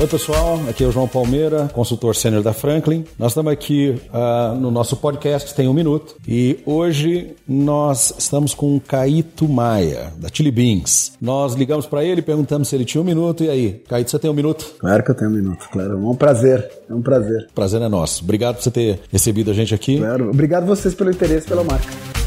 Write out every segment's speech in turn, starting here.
Oi, pessoal. Aqui é o João Palmeira, consultor sênior da Franklin. Nós estamos aqui uh, no nosso podcast Tem Um Minuto e hoje nós estamos com o Caíto Maia, da Chili Beans. Nós ligamos para ele, perguntamos se ele tinha um minuto. E aí, Caíto, você tem um minuto? Claro que eu tenho um minuto, claro. É um prazer, é um prazer. Prazer é nosso. Obrigado por você ter recebido a gente aqui. Claro. Obrigado vocês pelo interesse pela marca.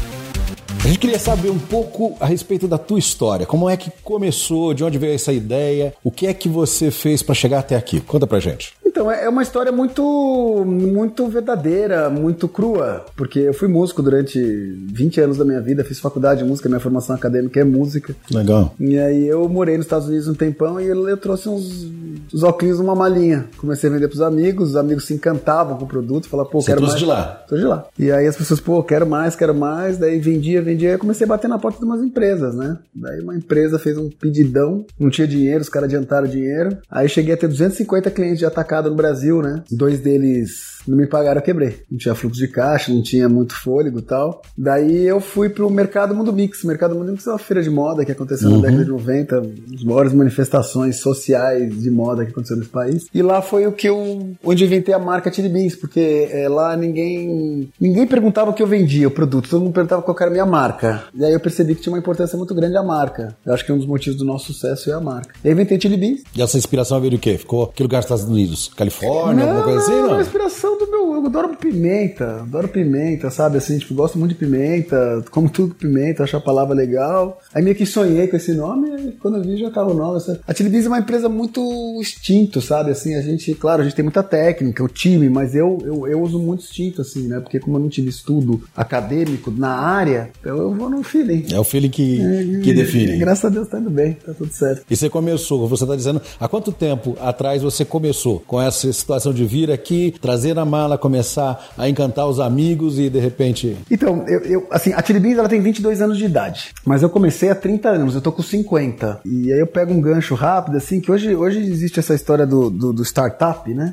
A gente queria saber um pouco a respeito da tua história. Como é que começou? De onde veio essa ideia? O que é que você fez para chegar até aqui? Conta pra gente. Então, é uma história muito, muito verdadeira, muito crua, porque eu fui músico durante 20 anos da minha vida, fiz faculdade de música, minha formação acadêmica é música. Legal. E aí eu morei nos Estados Unidos um tempão e eu, eu trouxe uns, uns óculos numa malinha. Comecei a vender pros amigos, os amigos se encantavam com o produto, falavam, pô, Você quero mais. de lá? Tô de lá. E aí as pessoas, pô, quero mais, quero mais, daí vendia, vendia, e comecei a bater na porta de umas empresas, né? Daí uma empresa fez um pedidão, não tinha dinheiro, os caras adiantaram dinheiro. Aí cheguei a ter 250 clientes de atacado no Brasil, né? Dois deles não me pagaram, eu quebrei. Não tinha fluxo de caixa, não tinha muito fôlego e tal. Daí eu fui pro Mercado Mundo Mix. O Mercado Mundo Mix é uma feira de moda que aconteceu Uhum. na década de 90, as maiores manifestações sociais de moda que aconteceu nesse país. E lá foi o que eu, onde eu inventei a marca Chili Beans, porque é, lá ninguém, ninguém perguntava o que eu vendia, o produto, todo mundo perguntava qual era a minha marca. E aí eu percebi que tinha uma importância muito grande a marca. Eu acho que um dos motivos do nosso sucesso é a marca. E aí eu inventei Chili Beans. E essa inspiração veio do quê? Ficou que lugar dos Estados Unidos? Califórnia, alguma coisa assim? Não, Não. a inspiração meu. Eu adoro pimenta, adoro pimenta, sabe? Assim, tipo, gosto muito de pimenta, como tudo com pimenta, acho a palavra legal. Aí meio que sonhei com esse nome, e quando eu vi já tava o nome. Sabe? A Chili Beans é uma empresa muito instinto, sabe? Assim, a gente, claro, a gente tem muita técnica, o time, mas eu, eu, eu uso muito instinto, assim, né? Porque como eu não tive estudo acadêmico na área, então eu vou no feeling. É o feeling que, que define. Graças a Deus tá indo bem, tá tudo certo. E você começou, você está dizendo, há quanto tempo atrás você começou com essa situação de vir aqui, trazer a mala, começar a encantar os amigos e de repente. Então, eu, eu- assim, a Chili Beans ela tem 22 anos de idade, mas eu comecei há 30 anos, eu tô com 50. E aí eu pego um gancho rápido, assim, que hoje, hoje existe essa história do, do, do startup, né?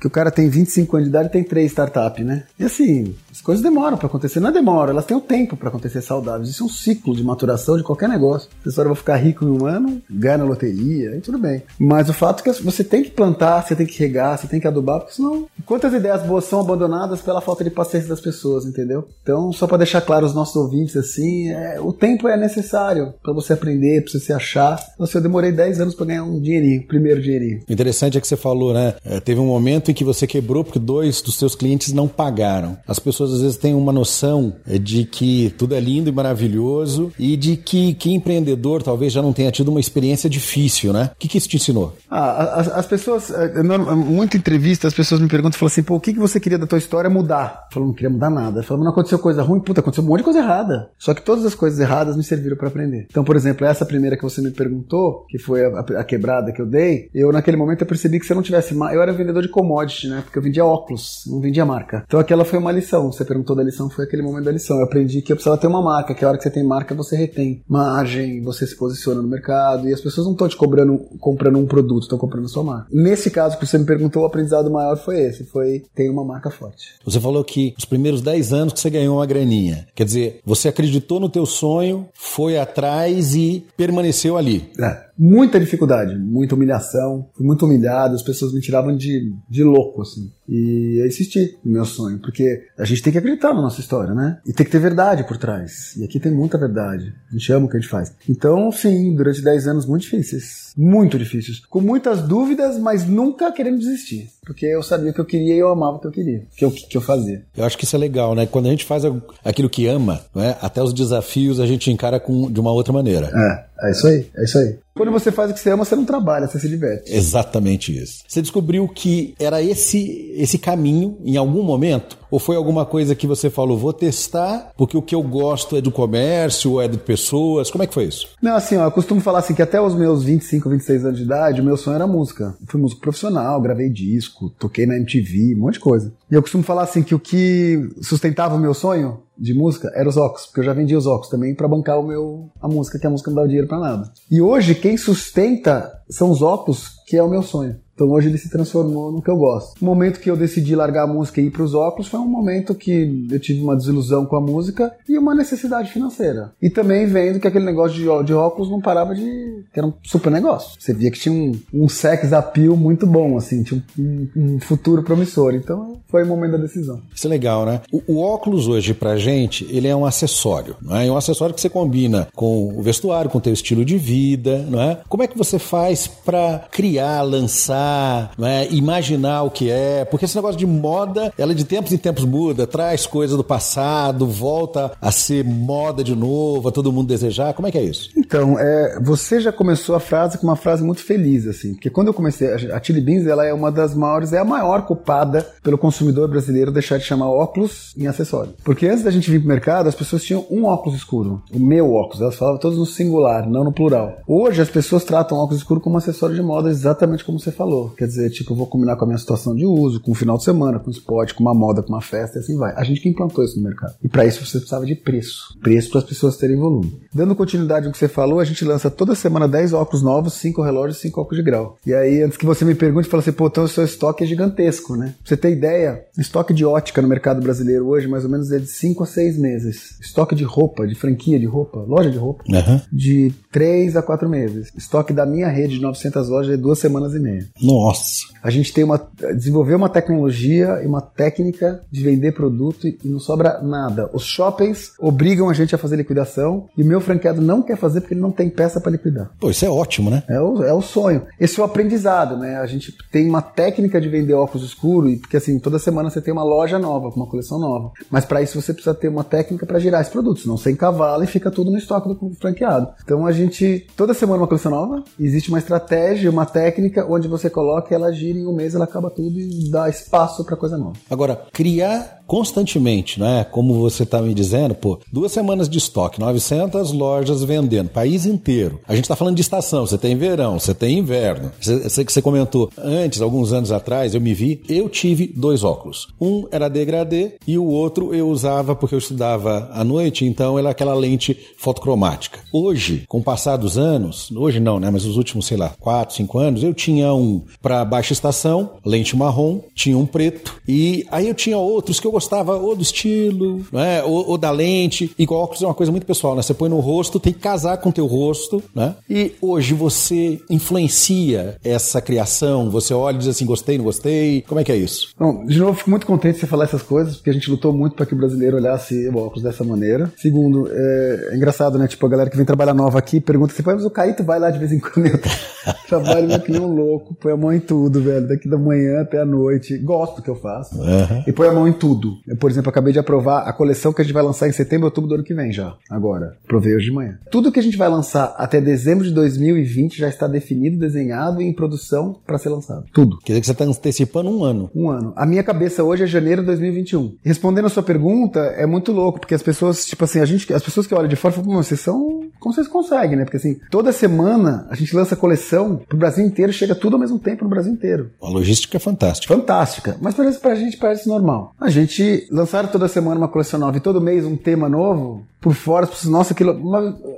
Que o cara tem 25 anos de idade e tem três startups, né? E assim, as coisas demoram pra acontecer, não é demora, elas têm o tempo pra acontecer saudáveis. Isso é um ciclo de maturação de qualquer negócio. Você só vai ficar rico em um ano, ganha na loteria, aí tudo bem. Mas o fato é que você tem que plantar, você tem que regar, você tem que adubar, porque senão. Quantas ideias são abandonadas pela falta de paciência das pessoas, entendeu? Então, só pra deixar claro aos nossos ouvintes, assim, é, o tempo é necessário pra você aprender, pra você se achar. Nossa, eu demorei 10 anos pra ganhar um dinheirinho, primeiro dinheirinho. Interessante é que você falou, né? é, teve um momento em que você quebrou porque dois dos seus clientes não pagaram. As pessoas às vezes têm uma noção é, de que tudo é lindo e maravilhoso e de que, que empreendedor talvez já não tenha tido uma experiência difícil, né? O que, que isso te ensinou? Ah, as, as pessoas, eh, norma- muita entrevista, as pessoas me perguntam, falam assim, pô, o que, que você queria da tua história mudar? Eu não queria mudar nada. Eu falo, mas não aconteceu coisa ruim? Puta, aconteceu um monte de coisa errada. Só que todas as coisas erradas me serviram pra aprender. Então, por exemplo, essa primeira que você me perguntou, que foi a, a- quebrada que eu dei, eu naquele momento eu percebi que se eu não tivesse, eu era vendedor de commodity, né? Porque eu vendia óculos, não vendia marca. Então aquela foi uma lição. Você perguntou da lição, foi aquele momento da lição. Eu aprendi que eu precisava ter uma marca, que a hora que você tem marca, você retém margem, você se posiciona no mercado e as pessoas não estão te cobrando, comprando um produto, estão comprando a sua marca. Nesse caso que você me perguntou, o aprendizado maior foi esse, foi ter uma marca forte. Você falou que os primeiros 10 anos que você ganhou uma graninha. Quer dizer, você acreditou no teu sonho, foi atrás e permaneceu ali. É, muita dificuldade, muita humilhação, fui muito humilhado, as pessoas me tiravam de, de louco, assim. E eu insisti no meu sonho, porque a gente tem que acreditar na nossa história, né? E tem que ter verdade por trás. E aqui tem muita verdade. A gente ama o que a gente faz. Então, sim, durante 10 anos muito difíceis. Muito difíceis. Com muitas dúvidas, mas nunca querendo desistir. Porque eu sabia o que eu queria e eu amava o que eu queria, que eu, que eu fazia. Eu acho que isso é legal, né? Quando a gente faz aquilo que ama, né? até os desafios a gente encara com, de uma outra maneira. É, é isso aí, é isso aí. Quando você faz o que você ama, você não trabalha, você se diverte. Exatamente isso. Você descobriu que era esse esse caminho em algum momento? Ou foi alguma coisa que você falou, vou testar, porque o que eu gosto é do comércio, ou é de pessoas? Como é que foi isso? Não, assim, ó, eu costumo falar assim que até os meus 25, 26 anos de idade, o meu sonho era música. Eu fui músico profissional, gravei disco, toquei na MTV, um monte de coisa. E eu costumo falar assim que o que sustentava o meu sonho de música era os óculos, porque eu já vendia os óculos também para bancar o meu a música, que a música não dava dinheiro para nada. E hoje quem sustenta são os óculos, que é o meu sonho. Então hoje ele se transformou no que eu gosto. O momento que eu decidi largar a música e ir para os óculos foi um momento que eu tive uma desilusão com a música e uma necessidade financeira. E também vendo que aquele negócio de, de óculos não parava de. era um super negócio. Você via que tinha um, um sex appeal muito bom, assim, tinha um, um futuro promissor. Então foi o momento da decisão. Isso é legal, né? O, o óculos hoje pra gente, ele é um acessório, não é? É um acessório que você combina com o vestuário, com o teu estilo de vida, não é? Como é que você faz para criar, lançar né, imaginar o que é, porque esse negócio de moda, ela de tempos em tempos muda, traz coisa do passado, volta a ser moda de novo, a todo mundo desejar. Como é que é isso? Então, é, você já começou a frase com uma frase muito feliz, assim, porque quando eu comecei, a Chili Beans, ela é uma das maiores, é a maior culpada pelo consumidor brasileiro deixar de chamar óculos em acessório. Porque antes da gente vir pro mercado, as pessoas tinham um óculos escuro, o meu óculos, elas falavam todos no singular, não no plural. Hoje as pessoas tratam óculos escuro como acessório de moda, exatamente como você falou. Quer dizer, tipo, eu vou combinar com a minha situação de uso, com o final de semana, com o esporte, com uma moda, com uma festa e assim vai. A gente que implantou isso no mercado. E para isso você precisava de preço. Preço para as pessoas terem volume. Dando continuidade ao que você falou, a gente lança toda semana 10 óculos novos, 5 relógios, 5 óculos de grau. E aí, antes que você me pergunte, fala assim, pô, então o seu estoque é gigantesco, né? Pra você ter ideia, estoque de ótica no mercado brasileiro hoje, mais ou menos, é de 5 a 6 meses. Estoque de roupa, de franquia de roupa, loja de roupa, uhum. de 3 a 4 meses. Estoque da minha rede de 900 lojas é 2 semanas e meia. Nossa! A gente tem uma desenvolver uma tecnologia e uma técnica de vender produto e não sobra nada. Os shoppings obrigam a gente a fazer liquidação e meu franqueado não quer fazer porque ele não tem peça para liquidar. Pô, isso é ótimo, né? É o, é o sonho. Esse é o aprendizado, né? A gente tem uma técnica de vender óculos escuros, porque assim, toda semana você tem uma loja nova, com uma coleção nova. Mas para isso você precisa ter uma técnica para girar esse produto, senão você encavalo e fica tudo no estoque do franqueado. Então a gente, toda semana uma coleção nova, existe uma estratégia, uma técnica onde você coloca ela gira em um mês, ela acaba tudo e dá espaço para coisa nova. Agora, criar constantemente, né? Como você está me dizendo, pô, duas semanas de estoque, 900 lojas vendendo, país inteiro. A gente está falando de estação, você tem verão, você tem inverno. Você que você comentou antes, alguns anos atrás, eu me vi, eu tive dois óculos. Um era degradê e o outro eu usava porque eu estudava à noite, então era aquela lente fotocromática. Hoje, com o passar dos anos, hoje não, né? Mas os últimos, sei lá, 4, 5 anos, eu tinha um para baixa estação, lente marrom, tinha um preto e aí eu tinha outros que eu gostava ou do estilo, né? Ou, ou, da lente. E óculos é uma coisa muito pessoal, né? Você põe no rosto, tem que casar com o teu rosto, né? E hoje você influencia essa criação, você olha e diz assim, gostei, não gostei. Como é que é isso? Bom, de novo, fico muito contente de você falar essas coisas, porque a gente lutou muito para que o brasileiro olhasse o óculos dessa maneira. Segundo, é, é, engraçado, né? Tipo, a galera que vem trabalhar nova aqui pergunta assim, mas o Caíto vai lá de vez em quando. Trabalho que nem um louco, põe a mão em tudo, velho. Daqui da manhã até a noite. Gosto do que eu faço. Uhum. E põe a mão em tudo tudo. Eu, por exemplo, acabei de aprovar a coleção que a gente vai lançar em setembro, outubro do ano que vem já. Agora. Provei hoje de manhã. Tudo que a gente vai lançar até dezembro de 2020 já está definido, desenhado e em produção para ser lançado. Tudo. Quer dizer que você está antecipando um ano. Um ano. A minha cabeça hoje é janeiro de 2021. Respondendo a sua pergunta, é muito louco, porque as pessoas, tipo assim, a gente, as pessoas que olham de fora falam, vocês são. Como vocês conseguem, né? Porque assim, toda semana a gente lança coleção pro Brasil inteiro, chega tudo ao mesmo tempo no Brasil inteiro. A logística é fantástica. Fantástica. Mas parece pra gente parece normal. A gente lançar toda semana uma coleção nova e todo mês um tema novo, por fora, nossa, aquilo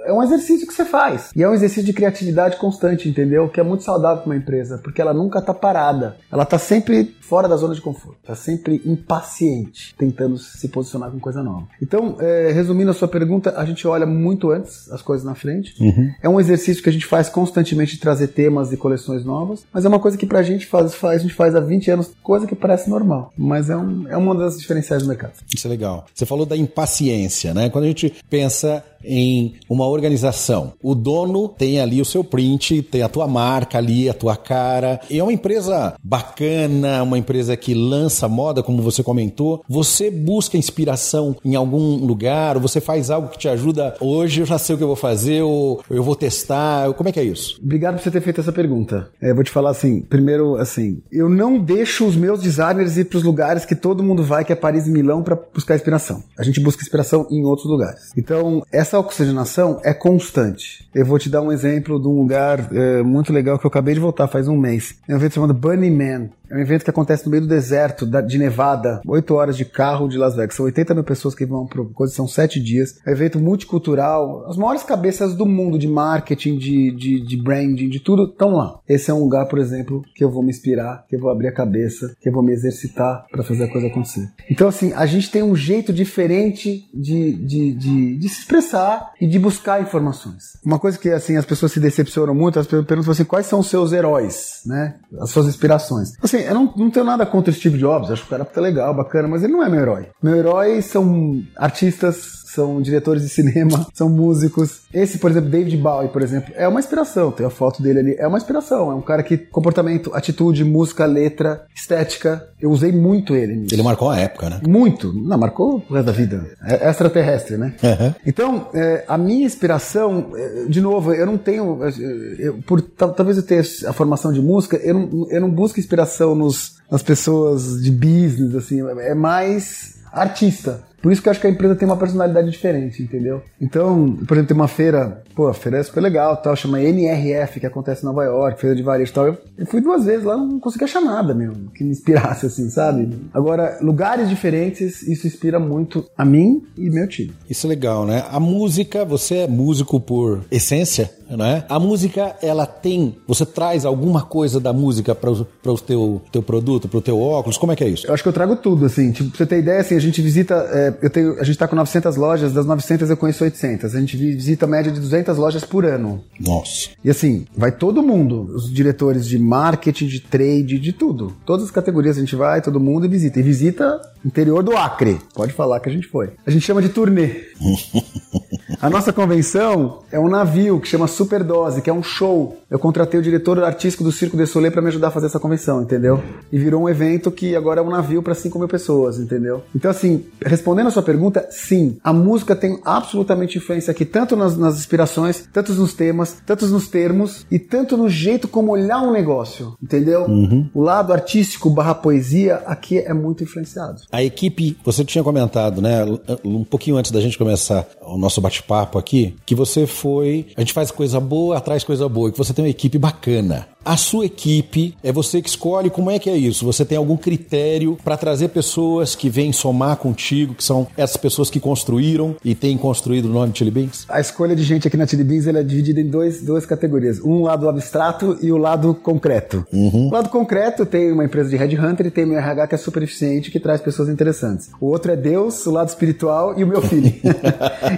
é um exercício que você faz. E é um exercício de criatividade constante, entendeu? Que é muito saudável para uma empresa, porque ela nunca tá parada. Ela tá sempre fora da zona de conforto. Tá sempre impaciente, tentando se posicionar com coisa nova. Então, é, resumindo a sua pergunta, a gente olha muito antes as coisas na frente. Uhum. É um exercício que a gente faz constantemente de trazer temas e coleções novas, mas é uma coisa que pra gente faz, faz a gente faz há 20 anos, coisa que parece normal. Mas é, um, é uma das diferenciais do mercado. Isso é legal. Você falou da impaciência, né? Quando a gente pensa em uma organização. O dono tem ali o seu print, tem a tua marca ali, a tua cara. E é uma empresa bacana, uma empresa que lança moda, como você comentou. Você busca inspiração em algum lugar, ou você faz algo que te ajuda. Hoje eu já sei o que eu vou fazer, ou eu vou testar. Como é que é isso? Obrigado por você ter feito essa pergunta. É, vou te falar assim, primeiro assim, eu não deixo os meus designers ir para os lugares que todo mundo vai, que é Paris e Milão, para buscar inspiração. A gente busca inspiração em outros lugares. Então, essa essa oxigenação é constante. Eu vou te dar um exemplo de um lugar é, muito legal que eu acabei de voltar faz um mês. É um evento chamado Bunny Man. É um evento que acontece no meio do deserto de Nevada, 8 horas de carro de Las Vegas. São 80 mil pessoas que vão para coisa, são 7 dias. É um evento multicultural. As maiores cabeças do mundo de marketing, de, de, de branding, de tudo, estão lá. Esse é um lugar, por exemplo, que eu vou me inspirar, que eu vou abrir a cabeça, que eu vou me exercitar para fazer a coisa acontecer. Então, assim, a gente tem um jeito diferente de, de, de, de se expressar e de buscar informações. Uma coisa que, assim, as pessoas se decepcionam muito, as pessoas perguntam assim, quais são os seus heróis, né? As suas inspirações. Assim, eu não, não tenho nada contra o Steve Jobs, acho que o cara tá legal, bacana, mas ele não é meu herói. Meu herói são artistas são diretores de cinema, são músicos. Esse, por exemplo, David Bowie, por exemplo, é uma inspiração. Tem a foto dele ali, é uma inspiração. É um cara que comportamento, atitude, música, letra, estética. Eu usei muito ele. Nisso. Ele marcou a época, né? Muito. Não, marcou o resto da vida. É extraterrestre, né? Uhum. Então, é, a minha inspiração, é, de novo, eu não tenho, é, eu, por talvez eu tenha a formação de música, eu não, eu não busco inspiração nos, nas pessoas de business, assim. É mais artista. Por isso que eu acho que a empresa tem uma personalidade diferente, entendeu? Então, por exemplo, tem uma feira, pô, a feira é super legal, tal, chama NRF, que acontece em Nova York, feira de varejo e tal. Eu, eu fui duas vezes lá, não consegui achar nada mesmo, que me inspirasse assim, sabe? Agora, lugares diferentes, isso inspira muito a mim e meu time. Isso é legal, né? A música, você é músico por essência, né? A música, ela tem, você traz alguma coisa da música para o teu, teu produto, para o teu óculos, como é que é isso? Eu acho que eu trago tudo, assim, tipo, pra você ter ideia, assim, a gente visita é, eu tenho, a gente está com 900 lojas, das 900 eu conheço 800. A gente visita a média de 200 lojas por ano. Nossa. E assim, vai todo mundo, os diretores de marketing, de trade, de tudo. Todas as categorias a gente vai, todo mundo e visita. E visita interior do Acre. Pode falar que a gente foi. A gente chama de turnê. A nossa convenção é um navio que chama Superdose, que é um show. Eu contratei o diretor artístico do Circo de Soleil para me ajudar a fazer essa convenção, entendeu? E virou um evento que agora é um navio para 5 mil pessoas, entendeu? Então, assim, respondendo a sua pergunta, sim, a música tem absolutamente influência aqui, tanto nas, nas inspirações, tanto nos temas, tanto nos termos e tanto no jeito como olhar um negócio, entendeu? Uhum. O lado artístico barra poesia aqui é muito influenciado. A equipe, você tinha comentado, né, um pouquinho antes da gente começar o nosso bate bate-papo aqui que você foi. A gente faz coisa boa, atrás coisa boa, que você tem uma equipe bacana. A sua equipe é você que escolhe como é que é isso. Você tem algum critério para trazer pessoas que vêm somar contigo, que são essas pessoas que construíram e têm construído o nome Chili Beans? A escolha de gente aqui na Chili Beans é dividida em dois, duas categorias. Um lado abstrato e o lado concreto. Uhum. O lado concreto tem uma empresa de headhunter e tem meu RH que é super eficiente que traz pessoas interessantes. O outro é Deus, o lado espiritual e o meu filho.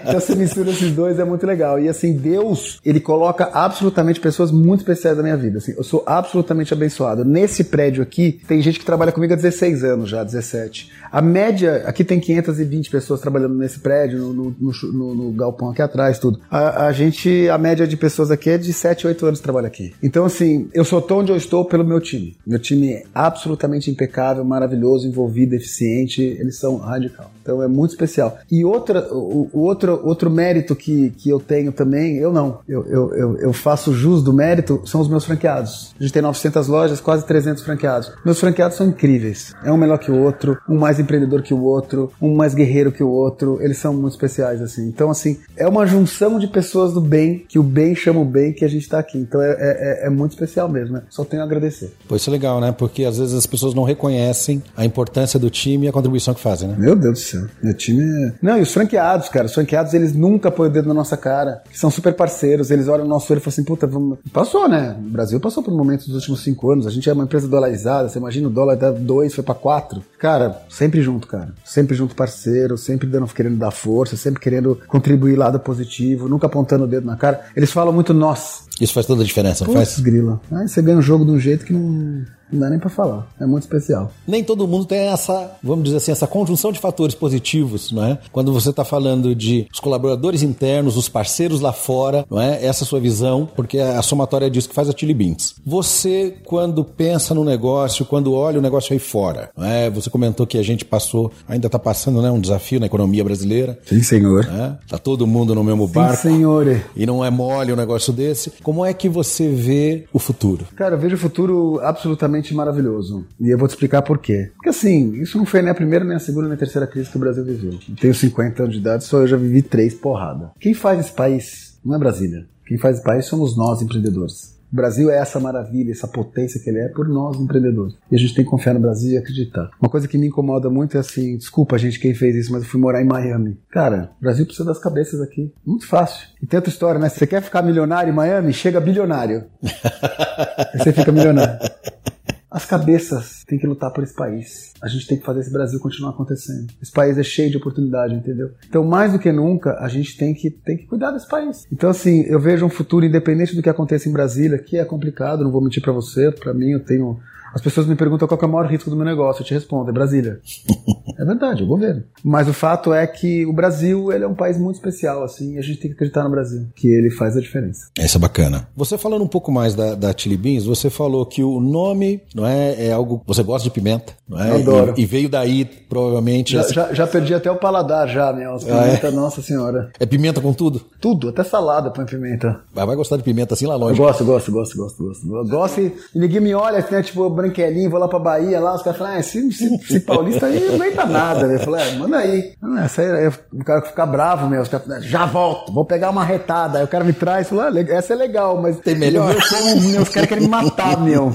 então você mistura esses dois é muito legal. E assim, Deus, ele coloca absolutamente pessoas muito especiais na minha vida. Assim, eu sou absolutamente abençoado. Nesse prédio aqui, tem gente que trabalha comigo há 16 anos já, 17. A média, aqui tem 520 pessoas trabalhando nesse prédio, no, no, no, no galpão aqui atrás, tudo. A, a, gente, a média de pessoas aqui é de 7, 8 anos que trabalha aqui. Então, assim, eu sou tão onde eu estou pelo meu time. Meu time é absolutamente impecável, maravilhoso, envolvido, eficiente. Eles são radical. Então é muito especial. E outra, o, o outro, outro mérito que, que eu tenho também, eu não, eu, eu, eu, eu faço jus do mérito, são os meus franqueados. A gente tem 900 lojas, quase 300 franqueados. Meus franqueados são incríveis. É um melhor que o outro, um mais empreendedor que o outro, um mais guerreiro que o outro. Eles são muito especiais, assim. Então, assim, é uma junção de pessoas do bem, que o bem chama o bem, que a gente tá aqui. Então é, é, é muito especial mesmo, né? Só tenho a agradecer. Pois isso é legal, né? Porque às vezes as pessoas não reconhecem a importância do time e a contribuição que fazem, né? Meu Deus do céu. Meu time é. Não, e os franqueados, cara. Os franqueados, eles nunca põem o dedo na nossa cara. São super parceiros. Eles olham o nosso olho e falam assim: puta, vamos... passou, né? O Brasil passou por momentos dos últimos cinco anos. A gente é uma empresa dolarizada. Você imagina o dólar da dois, foi pra quatro. Cara, sempre junto, cara. Sempre junto, parceiro. Sempre dando, querendo dar força. Sempre querendo contribuir lado positivo. Nunca apontando o dedo na cara. Eles falam muito nós. Isso faz toda a diferença, não faz? grila. Aí você ganha um jogo de um jeito que não não dá nem para falar. É muito especial. Nem todo mundo tem essa, vamos dizer assim, essa conjunção de fatores positivos, não é? Quando você está falando de os colaboradores internos, os parceiros lá fora, não é? Essa sua visão, porque a somatória é disso que faz a Chili Beans. Você, quando pensa no negócio, quando olha o negócio aí fora, não é? Você comentou que a gente passou, ainda está passando, né, um desafio na economia brasileira. Sim, senhor. É? Tá todo mundo no mesmo barco. Sim, senhor. E não é mole um negócio desse. Como é que você vê o futuro? Cara, eu vejo o futuro absolutamente realmente maravilhoso. E eu vou te explicar por quê. Porque assim, isso não foi nem a primeira, nem a segunda, nem a terceira crise que o Brasil viveu. Tenho 50 anos de idade, só eu já vivi três porrada. Quem faz esse país não é Brasília. Quem faz esse país somos nós, empreendedores. O Brasil é essa maravilha, essa potência que ele é por nós empreendedores. E a gente tem que confiar no Brasil e acreditar. Uma coisa que me incomoda muito é assim, desculpa gente quem fez isso, mas eu fui morar em Miami. Cara, o Brasil precisa das cabeças aqui. Muito fácil. E tem outra história, né? Você quer ficar milionário em Miami? Chega bilionário. Aí você fica milionário. As cabeças têm que lutar por esse país. A gente tem que fazer esse Brasil continuar acontecendo. Esse país é cheio de oportunidade, entendeu? Então, mais do que nunca, a gente tem que, tem que cuidar desse país. Então, assim, eu vejo um futuro independente do que aconteça em Brasília, que é complicado, não vou mentir para você. Para mim, eu tenho as pessoas me perguntam qual é o maior risco do meu negócio. Eu te respondo, é Brasília. é verdade, é o governo. Mas o fato é que o Brasil ele é um país muito especial, assim, e a gente tem que acreditar no Brasil, que ele faz a diferença. Essa é bacana. Você falando um pouco mais da, da Chili Beans, você falou que o nome não é, é algo. Você gosta de pimenta, não é? Eu adoro. E, e veio daí, provavelmente. Já, essa- já, já perdi até o paladar, já, meu. As Ah, é? pimenta, nossa senhora. É pimenta com tudo? Tudo, até salada põe pimenta. Mas vai gostar de pimenta assim lá Eu longe. gosto, gosto, gosto, gosto, gosto. Eu gosto e, e ninguém me olha, assim, né, tipo, branquelinho, vou lá pra Bahia, lá, os caras falam, ah, esse, esse, esse paulista aí não aguenta nada, né? Eu falei, é, manda aí. Essa aí, o cara fica bravo, falam, já volto, vou pegar uma retada. Aí o cara me traz, fala, ah, essa é legal, mas... Tem melhor? Meu, os caras querem me matar, meu.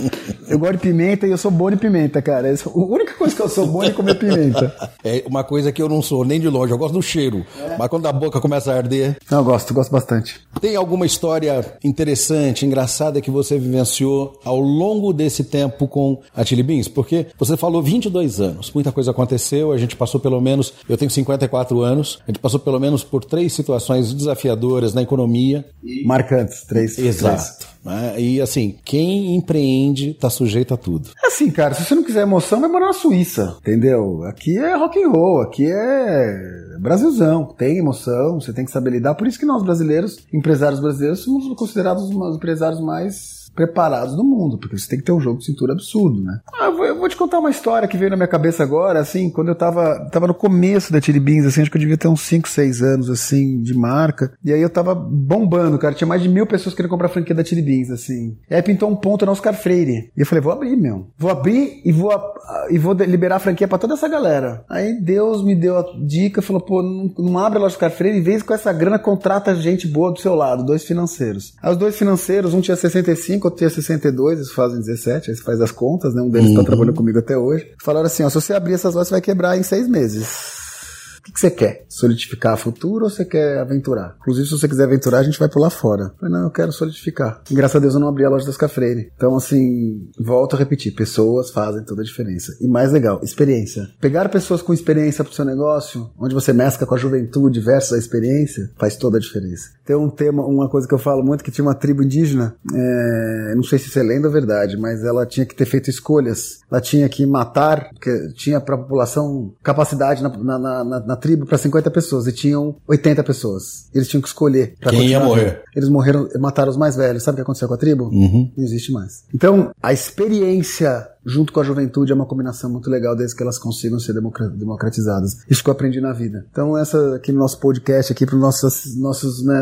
Eu gosto de pimenta e eu sou bom de pimenta, cara. A única coisa que eu sou bom é comer pimenta. É uma coisa que eu não sou nem de longe, eu gosto do cheiro. Mas quando a boca começa a arder. Não, eu gosto, gosto bastante. Tem alguma história interessante, engraçada que você vivenciou ao longo desse tempo com a Chili Beans? Porque você falou 22 anos, muita coisa aconteceu, a gente passou pelo menos, eu tenho 54 anos, a gente passou pelo menos por três situações desafiadoras na economia. Marcantes, três. três. Né? E assim, quem empreende está sujeito a tudo. Assim, cara, se você não quiser emoção, vai morar na Suíça, entendeu? Aqui é rock and roll, aqui é Brasilzão, tem emoção, você tem que saber lidar. Por isso que nós brasileiros, empresários brasileiros, somos considerados os empresários mais preparados do mundo, porque você tem que ter um jogo de cintura absurdo, né? Ah, eu, vou, eu vou te contar uma história que veio na minha cabeça agora, assim, quando eu tava, tava no começo da Chili Beans, assim, acho que eu devia ter uns 5, 6 anos, assim, de marca, e aí eu tava bombando, cara, tinha mais de mil pessoas querendo comprar a franquia da Chili Beans, assim. E aí pintou um ponto no Oscar Freire, e eu falei, vou abrir, meu. Vou abrir e vou, e vou liberar a franquia pra toda essa galera. Aí Deus me deu a dica, falou, pô, não, não abre a loja Oscar Freire, vez com essa grana, contrata gente boa do seu lado, dois financeiros. Aí os dois financeiros, um tinha 65, outro tinha 62, eles fazem 17, aí você faz as contas, né? Um deles tá trabalhando comigo até hoje. Falaram assim, ó, se você abrir essas lojas, você vai quebrar em seis meses. Que, que você quer? Solidificar a futuro ou você quer aventurar? Inclusive, se você quiser aventurar, a gente vai pular fora. Eu falei, não, eu quero solidificar. E, graças a Deus eu não abri a loja das Cafreire. Então, assim, volto a repetir: pessoas fazem toda a diferença. E mais legal, experiência. Pegar pessoas com experiência pro seu negócio, onde você mescla com a juventude versus a experiência, faz toda a diferença. Tem um tema, uma coisa que eu falo muito, que tinha uma tribo indígena, é, não sei se isso é lenda ou verdade, mas ela tinha que ter feito escolhas. Ela tinha que matar, porque tinha para a população capacidade na, na, na- na- na tribo para 50 pessoas e tinham 80 pessoas. Eles tinham que escolher. pra Quem ia morrer? Eles morreram, mataram os mais velhos. Sabe o que aconteceu com a tribo? Uhum. Não existe mais. Então, a experiência junto com a juventude é uma combinação muito legal desde que elas consigam ser democra- democratizadas. Isso que eu aprendi na vida. Então, essa aqui no nosso podcast, aqui para os nossos, nossos né,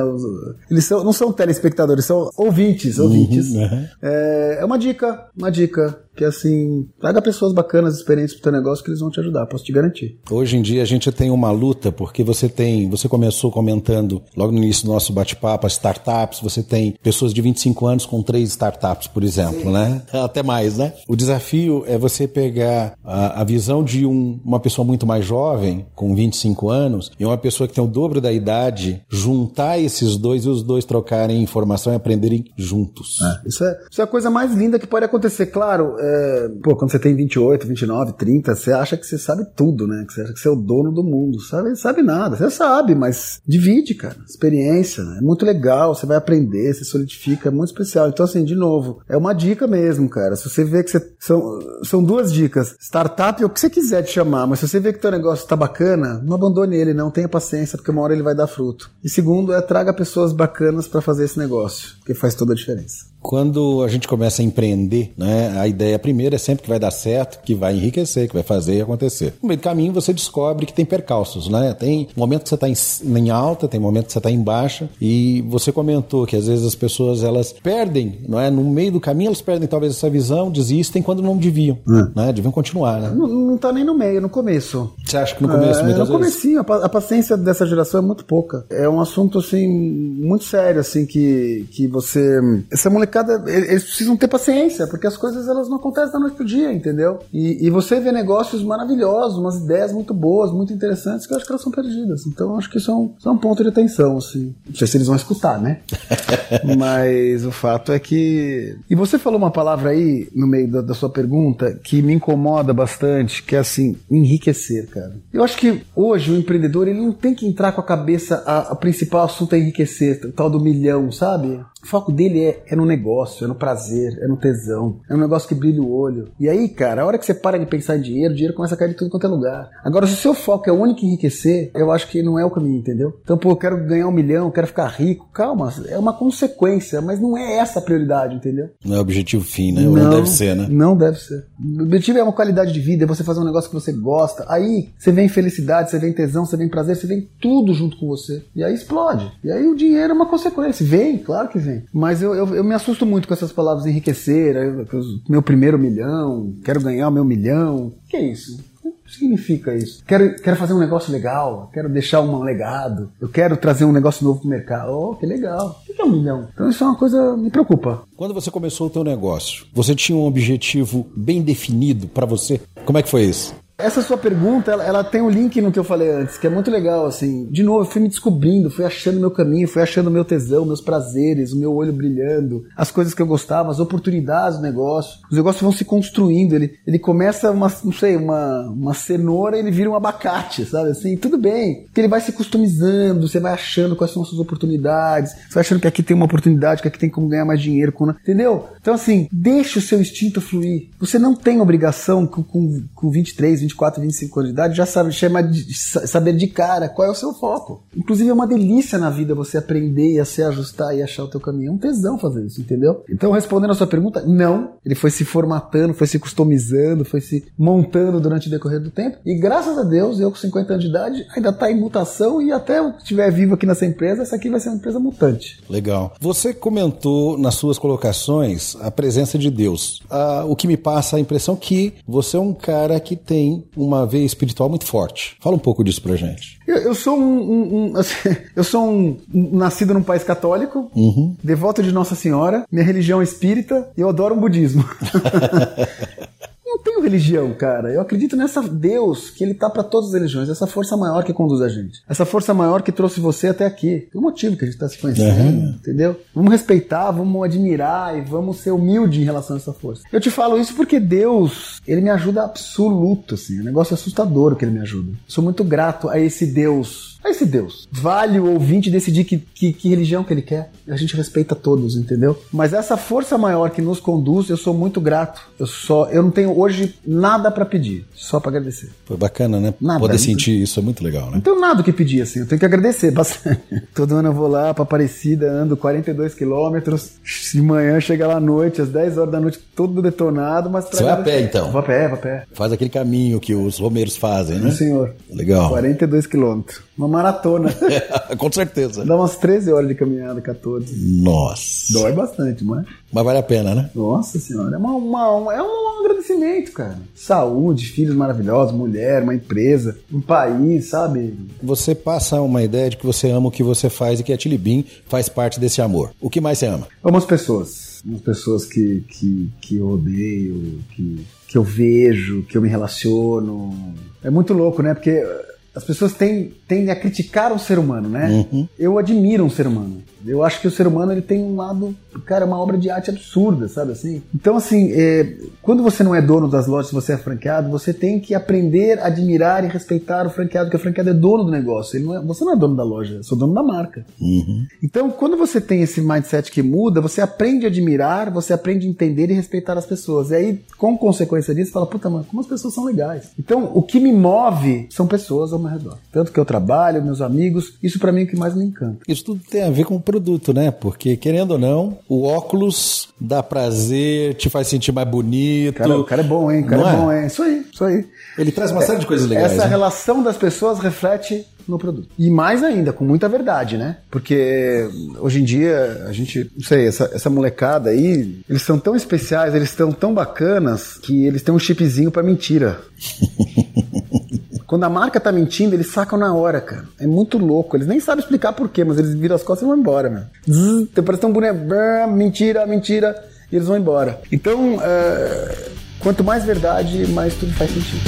eles são, não são telespectadores, são ouvintes, ouvintes. uhum. É, é uma dica, uma dica que assim, traga pessoas bacanas, experientes pro teu negócio que eles vão te ajudar, posso te garantir. Hoje em dia a gente tem uma luta porque você tem, você começou comentando logo no início do nosso bate-papo as startups, você tem pessoas de 25 anos com três startups, por exemplo, né? Até mais, né? O desafio é você pegar a, a visão de um- uma pessoa muito mais jovem, com 25 anos, e uma pessoa que tem o dobro da idade, juntar esses dois e os dois trocarem informação e aprenderem juntos. Isso é, isso é a coisa mais linda que pode acontecer. Claro, é, pô, quando você tem 28, 29, 30, você acha que você sabe tudo, né? Que você acha que você é o dono do mundo. Sabe, sabe nada. Você sabe, mas divide, cara. Experiência. né? É muito legal, você vai aprender, você solidifica, é muito especial. Então, assim, de novo, é uma dica mesmo, cara. Se você vê que você. São, são duas dicas. Startup é o que você quiser te chamar, mas se você vê que teu negócio tá bacana, não abandone ele, não. Tenha paciência, porque uma hora ele vai dar fruto. E segundo, é traga pessoas bacanas para fazer esse negócio, que faz toda a diferença. Quando a gente começa a empreender, né, a ideia primeira é sempre que vai dar certo, que vai enriquecer, que vai fazer acontecer. No meio do caminho você descobre que tem percalços, né? Tem momento que você está em, em alta, tem momento que você está em baixa, e você comentou que às vezes as pessoas elas perdem, não é? No meio do caminho elas perdem talvez essa visão, desistem quando não deviam, né? Deviam continuar, né? Não, não tá nem no meio, no começo. Você acha que no começo, é, muitas no vezes? comecinho, a paciência dessa geração é muito pouca. É um assunto, assim, muito sério, assim, que, que você... Essa molecada, e- eles precisam ter paciência, porque as coisas, elas não acontecem da noite pro dia, entendeu? E, e você vê negócios maravilhosos, umas ideias muito boas, muito interessantes, que eu acho que elas são perdidas. Então, eu acho que isso é um, isso é um ponto de atenção, assim. Não sei se eles vão escutar, né? Mas o fato é que... E você falou uma palavra aí, no meio da, da sua pergunta, que me incomoda bastante, que é assim, enriquecer, cara. Eu acho que hoje o empreendedor, ele não tem que entrar com a cabeça, a, a principal assunto é enriquecer, o tal do milhão, sabe? O foco dele é, é no negócio, é no prazer, é no tesão, é um negócio que brilha o olho. E aí, cara, a hora que você para de pensar em dinheiro, o dinheiro começa a cair de tudo quanto é lugar. Agora, se o seu foco é o único enriquecer, eu acho que não é o caminho, entendeu? Então, pô, eu quero ganhar um milhão, eu quero ficar rico. Calma, é uma consequência, mas não é essa a prioridade, entendeu? Não é objetivo fim, né? Ou não deve ser, né? Não deve ser. O objetivo é uma qualidade de vida, é você fazer um negócio que você gosta. Aí você vem felicidade, você vem tesão, você vem prazer, você vem tudo junto com você. E aí explode. E aí o dinheiro é uma consequência. Vem, claro que vem. Mas eu, eu, eu me assusto muito com essas palavras enriquecer, meu primeiro milhão, quero ganhar o meu milhão. Que é isso? Significa isso? Quero, quero fazer um negócio legal, quero deixar um legado, eu quero trazer um negócio novo pro mercado. Oh, que legal. O que é um milhão? Então isso é uma coisa me preocupa. Quando você começou o teu negócio, você tinha um objetivo bem definido pra você? Como é que foi isso? Essa sua pergunta, ela, ela tem um link no que eu falei antes, que é muito legal, assim. De novo, eu fui me descobrindo, fui achando meu caminho, fui achando meu tesão, meus prazeres, o meu olho brilhando, as coisas que eu gostava, as oportunidades do negócio. Os negócios vão se construindo, ele, ele começa uma, não sei, uma, uma cenoura, ele vira um abacate, sabe assim? Tudo bem, porque ele vai se customizando, você vai achando quais são as suas oportunidades, você vai achando que aqui tem uma oportunidade, que aqui tem como ganhar mais dinheiro, com- entendeu? Então, assim, deixa o seu instinto fluir. Você não tem obrigação com, com, com 23, 24, 25 anos de idade, já sabe, chama de, sa- saber de cara qual é o seu foco. Inclusive, é uma delícia na vida você aprender a se ajustar e achar o teu caminho. É um tesão fazer isso, entendeu? Então, respondendo a sua pergunta, não. Ele foi se formatando, foi se customizando, foi se montando durante o decorrer do tempo. E graças a Deus, eu com 50 anos de idade, ainda está em mutação e até eu estiver vivo aqui nessa empresa, essa aqui vai ser uma empresa mutante. Legal. Você comentou nas suas colocações a presença de Deus. Ah, o que me passa a impressão que você é um cara que tem uma veia espiritual muito forte. Fala um pouco disso pra gente. Eu, eu sou um, um- um- assim, eu sou um, um nascido num país católico, devoto de Nossa Senhora, minha religião é espírita e eu adoro o budismo. Religião, cara. Eu acredito nessa Deus que ele tá para todas as religiões, essa força maior que conduz a gente. Essa força maior que trouxe você até aqui. Tem um motivo que a gente tá se conhecendo, entendeu? Vamos respeitar, vamos admirar e vamos ser humilde em relação a essa força. Eu te falo isso porque Deus, ele me ajuda absoluto, assim. É um negócio assustador o que ele me ajuda. Sou muito grato a esse Deus. A esse Deus. Vale o ouvinte decidir que, que, que religião que ele quer. A gente respeita todos, entendeu? Mas essa força maior que nos conduz, eu sou muito grato. Eu só, eu não tenho hoje nada pra pedir, só pra agradecer. Foi bacana, né? Nada. Poder sentir isso é muito legal, né? Não tenho nada que pedir, assim, eu tenho que agradecer bastante. Todo ano eu vou lá pra Aparecida, ando 42 quilômetros, de manhã chega lá à noite, às 10 horas da noite, todo detonado, mas... Você vai a pé, então? Vou a pé, vou a pé. Faz aquele caminho que os romeiros fazem, né? Sim, senhor. Legal. 42 quilômetros. Uma maratona. Com certeza. Dá umas 13 horas de caminhada, 14. Nossa. Dói bastante, não é? Mas vale a pena, né? Nossa senhora, é, uma, uma- é um agradecimento, cara. Saúde, filhos maravilhosos, mulher, uma empresa, um país, sabe? Você passa uma ideia de que você ama o que você faz e que a Tilibim faz parte desse amor. O que mais você ama? Amo as pessoas. As pessoas que, que, que eu odeio, que, que eu vejo, que eu me relaciono. É muito louco, né? Porque as pessoas têm, tendem a criticar o ser humano, né? Eu admiro um ser humano. Eu acho que o ser humano ele tem um lado, cara, uma obra de arte absurda, sabe assim? Então, assim, é, quando você não é dono das lojas, você é franqueado, você tem que aprender a admirar e respeitar o franqueado, porque o franqueado é dono do negócio. Ele não é- você não é dono da loja, eu sou dono da marca. Então, quando você tem esse mindset que muda, você aprende a admirar, você aprende a entender e respeitar as pessoas. E aí, com consequência disso, você fala, puta, mano, como as pessoas são legais. Então, o que me move são pessoas meu redor. Tanto que eu trabalho, meus amigos, isso pra mim é o que mais me encanta. Isso tudo tem a ver com o produto, né? Porque, querendo ou não, o óculos dá prazer, te faz sentir mais bonito. Cara, o cara é bom, hein? O cara Não é é? bom, hein? Isso aí, isso aí. Ele traz uma série de coisas legais. Essa né? relação das pessoas reflete no produto. E mais ainda, com muita verdade, né? Porque hoje em dia, a gente, não sei, essa, essa molecada aí, eles são tão especiais, eles estão tão bacanas, que eles têm um chipzinho pra mentira. Quando a marca tá mentindo, eles sacam na hora, cara. É muito louco. Eles nem sabem explicar por quê, mas eles viram as costas e vão embora, meu. Zzz, parece um boneco. Mentira, mentira. E eles vão embora. Então, é, quanto mais verdade, mais tudo faz sentido.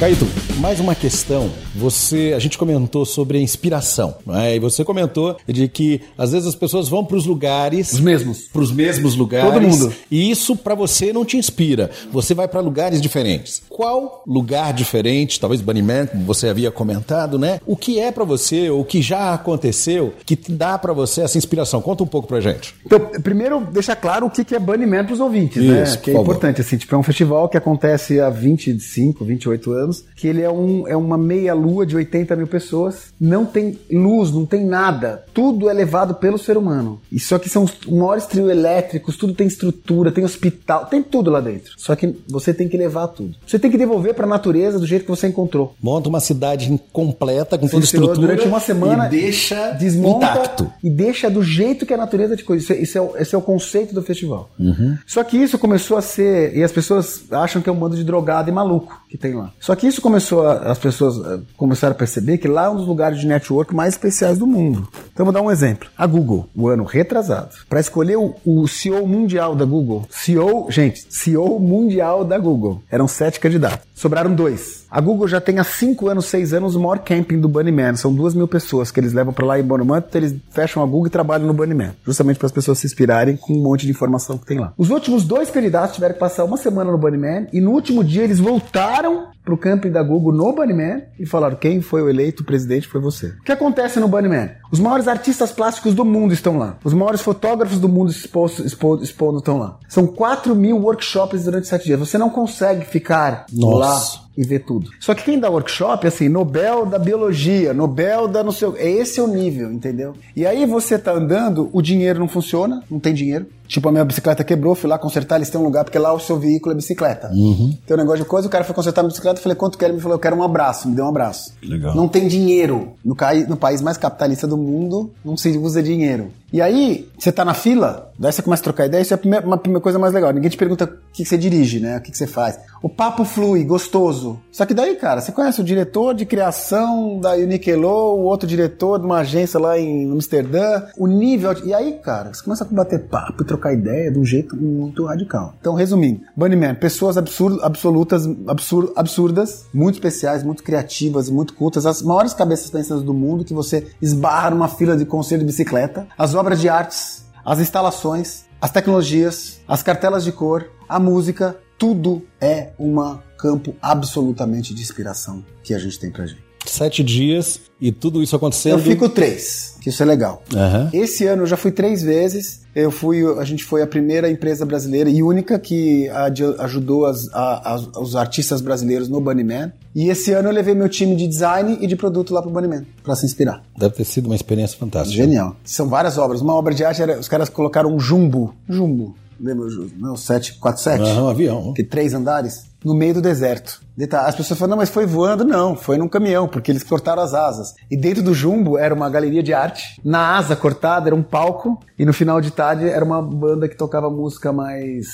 Caíto, mais uma questão. Você, a gente comentou sobre a inspiração, né? E você comentou de que às vezes as pessoas vão para os lugares, os mesmos, para os mesmos lugares. Todo mundo. E isso para você não te inspira. Você vai para lugares diferentes. Qual lugar diferente, talvez banimento, como você havia comentado, né? O que é para você, o que já aconteceu, que dá para você essa inspiração? Conta um pouco pra gente. Então, primeiro deixar claro o que é banimento para os ouvintes, né? Isso, Que é por favor. importante assim, tipo, é um festival que acontece há 25, 28 anos, que ele é um é uma meia lua de 80 mil pessoas, não tem luz, não tem nada, tudo é levado pelo ser humano. E só que são os maiores trio elétricos, tudo tem estrutura, tem hospital, tem tudo lá dentro. Só que você tem que levar tudo. Você tem que devolver para a natureza do jeito que você encontrou. Monta uma cidade incompleta com toda estrutura durante uma semana e deixa desmonta intacto. e deixa do jeito que a natureza te coisa. Isso é, isso é o- esse é o conceito do festival. Uhum. Só que isso começou a ser e as pessoas acham que é um bando de drogado e maluco que tem lá. Só que isso começou a, as pessoas eh, começaram a perceber que lá é um dos lugares de network mais especiais do mundo. Então vou dar um exemplo. A Google, o ano retrasado, para escolher o, o CEO mundial da Google, CEO, gente, CEO mundial da Google, eram sete candidatos. Sobraram dois. A Google já tem há 5 anos, 6 anos o maior camping do Bunny Man. São duas mil pessoas que eles levam pra lá em Bonomantro, eles fecham a Google e trabalham no Bunny Man. Justamente para as pessoas se inspirarem com um monte de informação que tem lá. Os últimos dois candidatos tiveram que passar uma semana no Bunny Man e no último dia eles voltaram pro camping da Google no Bunny Man e falaram quem foi o eleito presidente foi você. O que acontece no Bunny Man? Os maiores artistas plásticos do mundo estão lá. Os maiores fotógrafos do mundo exposto, expo, expondo estão lá. São 4 mil workshops durante sete dias. Você não consegue ficar Nossa. lá e ver tudo. Só que quem dá workshop, assim, Nobel da Biologia, Nobel da não sei o... É esse é o nível, entendeu? E aí você tá andando, o dinheiro não funciona, não tem dinheiro. Tipo, a minha bicicleta quebrou, fui lá consertar, eles têm um lugar, porque lá o seu veículo é bicicleta. Tem um negócio de coisa, o cara foi consertar a bicicleta, eu falei, quanto quer? Ele me falou, eu quero um abraço, me deu um abraço. Legal. Não tem dinheiro. No, no país mais capitalista do mundo, não se usa dinheiro. E aí, você tá na fila, daí você começa a trocar ideia, isso é a primeira, uma primeira coisa mais legal. Ninguém te pergunta o que você dirige, né? O que você faz. O papo flui, gostoso. Só que daí, cara, você conhece o diretor de criação da Uniqlo, o outro diretor de uma agência lá em Amsterdã, o nível. E aí, cara, você começa a bater papo e trocar ideia de um jeito muito radical. Então, resumindo, Bunnyman, pessoas absurdo, absolutas, absur, absurdas, muito especiais, muito criativas, muito cultas, as maiores cabeças pensantes do mundo que você esbarra numa fila de conselho de bicicleta, as obras de artes, as instalações, as tecnologias, as cartelas de cor, a música, tudo é um campo absolutamente de inspiração que a gente tem pra gente. Sete dias e tudo isso acontecendo. Eu fico três, que isso é legal. Aham. Esse ano eu já fui três vezes. Eu fui, a gente foi a primeira empresa brasileira e única que ajudou as- a- as- os artistas brasileiros no Bunny Man. E esse ano eu levei meu time de design e de produto lá pro Bunny Man, pra se inspirar. Deve ter sido uma experiência fantástica. Genial. São várias obras. Uma obra de arte era, os caras colocaram um jumbo. Jumbo. Lembra o ju- não, 747? Aham, um avião. Que três andares no meio do deserto. Detalhe, As pessoas falam, não, mas foi voando? Não, foi num caminhão, porque eles cortaram as asas. E dentro do jumbo era uma galeria de arte. Na asa cortada era um palco. E no final de tarde era uma banda que tocava música mais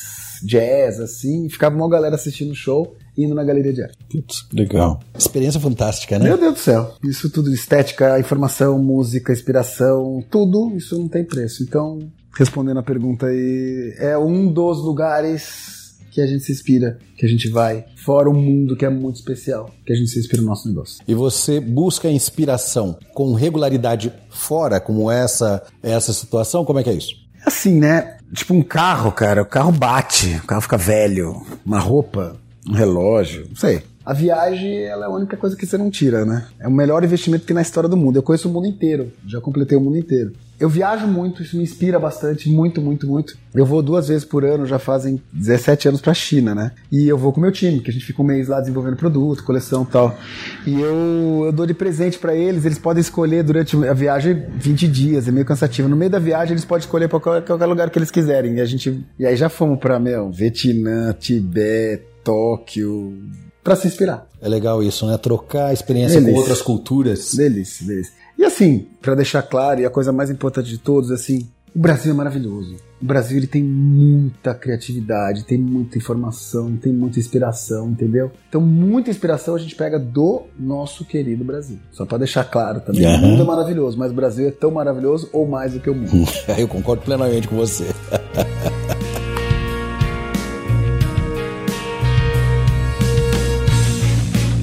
jazz, assim. E ficava uma galera assistindo o show e indo na galeria de arte. Putz, legal. Experiência fantástica, né? Meu Deus do céu. Isso tudo, estética, informação, música, inspiração, tudo, isso não tem preço. Então, respondendo a pergunta aí, é um dos lugares que a gente se inspira, que a gente vai, fora um mundo que é muito especial, que a gente se inspira no nosso negócio. E você busca inspiração com regularidade fora, como essa, essa situação? Como é que é isso? Assim, né? Tipo um carro, cara, o carro bate, o carro fica velho, uma roupa, um relógio, não sei. A viagem, ela é a única coisa que você não tira, né? É o melhor investimento que tem na história do mundo. Eu conheço o mundo inteiro, já completei o mundo inteiro. Eu viajo muito, isso me inspira bastante, muito, muito, muito. Eu vou duas vezes por ano, já fazem 17 anos pra China, né? E eu vou com o meu time, que a gente fica um mês lá desenvolvendo produto, coleção e tal. E eu, eu dou de presente pra eles, eles podem escolher durante a viagem 20 dias, é meio cansativo. No meio da viagem eles podem escolher pra qualquer, qualquer lugar que eles quiserem. E a gente. E aí já fomos pra, meu, Vietnã, Tibete, Tóquio. Pra se inspirar. É legal isso, né? Trocar experiência Delícia. com outras culturas. Delícia, delícia. E assim, pra deixar claro, e a coisa mais importante de todos, assim, O Brasil é maravilhoso. O Brasil ele tem muita criatividade, tem muita informação, tem muita inspiração, entendeu? Então, muita inspiração a gente pega do nosso querido Brasil. Só para deixar claro também. Uhum. O mundo é maravilhoso, mas o Brasil é tão maravilhoso ou mais do que o mundo. Eu concordo plenamente com você.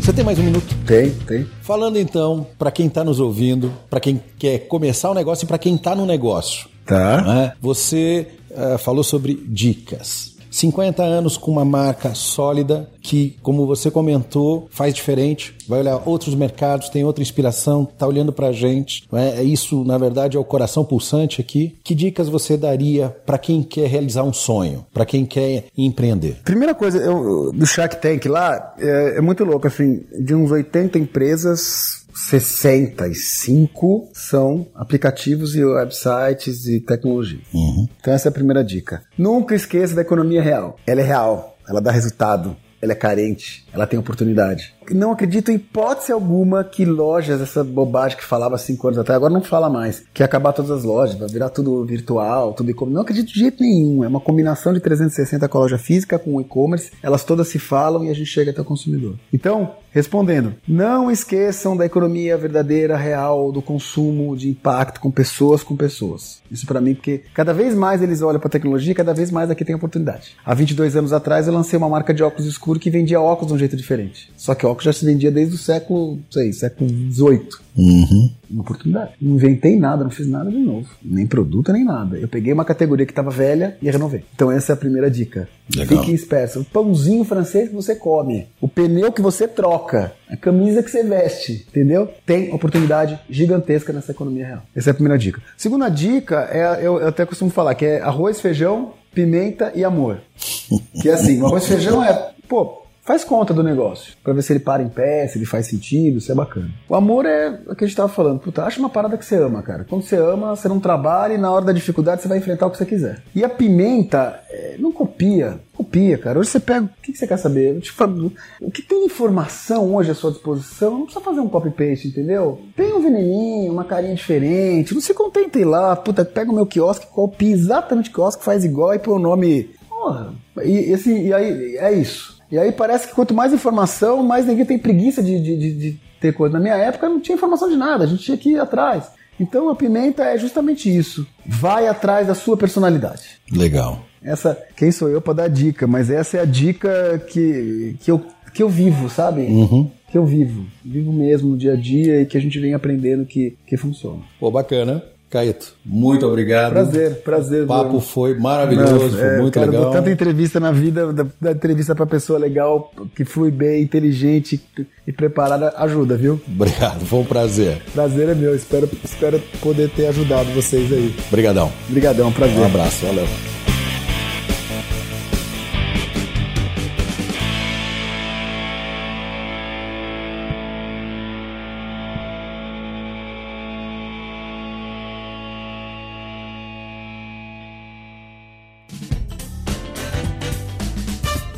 Você tem mais um minuto? Tem, tem. Falando então, para quem está nos ouvindo, para quem quer começar o negócio e para quem está no negócio. Tá. Né? Você uh, falou sobre dicas. 50 anos com uma marca sólida que, como você comentou, faz diferente, vai olhar outros mercados, tem outra inspiração, tá olhando para a gente. É? Isso, na verdade, é o coração pulsante aqui. Que dicas você daria para quem quer realizar um sonho, para quem quer empreender? Primeira coisa, eu, do Shark Tank lá, é, é muito louco, assim, de uns 80 empresas, 65 são aplicativos e websites e tecnologia. Uhum. Então essa é a primeira dica. Nunca esqueça da economia real. Ela é real, ela dá resultado, ela é carente, ela tem oportunidade não acredito em hipótese alguma que lojas, essa bobagem que falava cinco anos atrás, agora não fala mais, que ia acabar todas as lojas, vai virar tudo virtual, tudo e-commerce. Não acredito de jeito nenhum. É uma combinação de 360 com a loja física, com o e-commerce, elas todas se falam e a gente chega até o consumidor. Então, respondendo, não esqueçam da economia verdadeira, real, do consumo, de impacto com pessoas, com pessoas. Isso para mim, porque cada vez mais eles olham para tecnologia, cada vez mais aqui tem oportunidade. Há 22 anos atrás eu lancei uma marca de óculos escuro que vendia óculos de um jeito diferente. Só que óculos álcool já se vendia desde o século, sei, século XVIII. Uhum. Uma oportunidade. Não inventei nada, não fiz nada de novo. Nem produto, nem nada. Eu peguei uma categoria que estava velha e renovei. Então essa é a primeira dica. Legal. Fique esperto. O pãozinho francês que você come, o pneu que você troca, a camisa que você veste, entendeu? Tem oportunidade gigantesca nessa economia real. Essa é a primeira dica. Segunda dica é, eu, eu até costumo falar, que é arroz, feijão, pimenta e amor. que é assim, o arroz e feijão é, pô, faz conta do negócio, para ver se ele para em pé, se ele faz sentido, se é bacana. O amor é o que a gente tava falando. Puta, acha uma parada que você ama, cara. Quando você ama, você não trabalha e na hora da dificuldade você vai enfrentar o que você quiser. E a pimenta é, não copia. Copia, cara. Hoje você pega. O que você quer saber? Falo, o que tem informação hoje à sua disposição, não precisa fazer um copy-paste, entendeu? Tem um veneninho, uma carinha diferente. Não se contente lá, puta, pega o meu quiosque, copia exatamente o quiosque, faz igual e põe o nome. Porra. E, assim, e aí, é isso. E aí parece que quanto mais informação, mais ninguém tem preguiça de, de, de, de ter coisa. Na minha época não tinha informação de nada, a gente tinha que ir atrás. Então a pimenta é justamente isso. Vai atrás da sua personalidade. Legal. Essa, quem sou eu para dar dica? Mas essa é a dica que, que, eu, que eu vivo, sabe? Uhum. Que eu vivo. Vivo mesmo no dia a dia e que a gente vem aprendendo que, que funciona. Pô, bacana. Caíto, muito obrigado. Prazer, prazer. O papo foi maravilhoso, foi é, muito cara, legal. tanta entrevista na vida, da, da entrevista para pessoa legal, que flui bem, inteligente e preparada, ajuda, viu? Obrigado, foi um prazer. Prazer é meu, espero, espero poder ter ajudado vocês aí. Obrigadão. Obrigadão, prazer. Um abraço, valeu.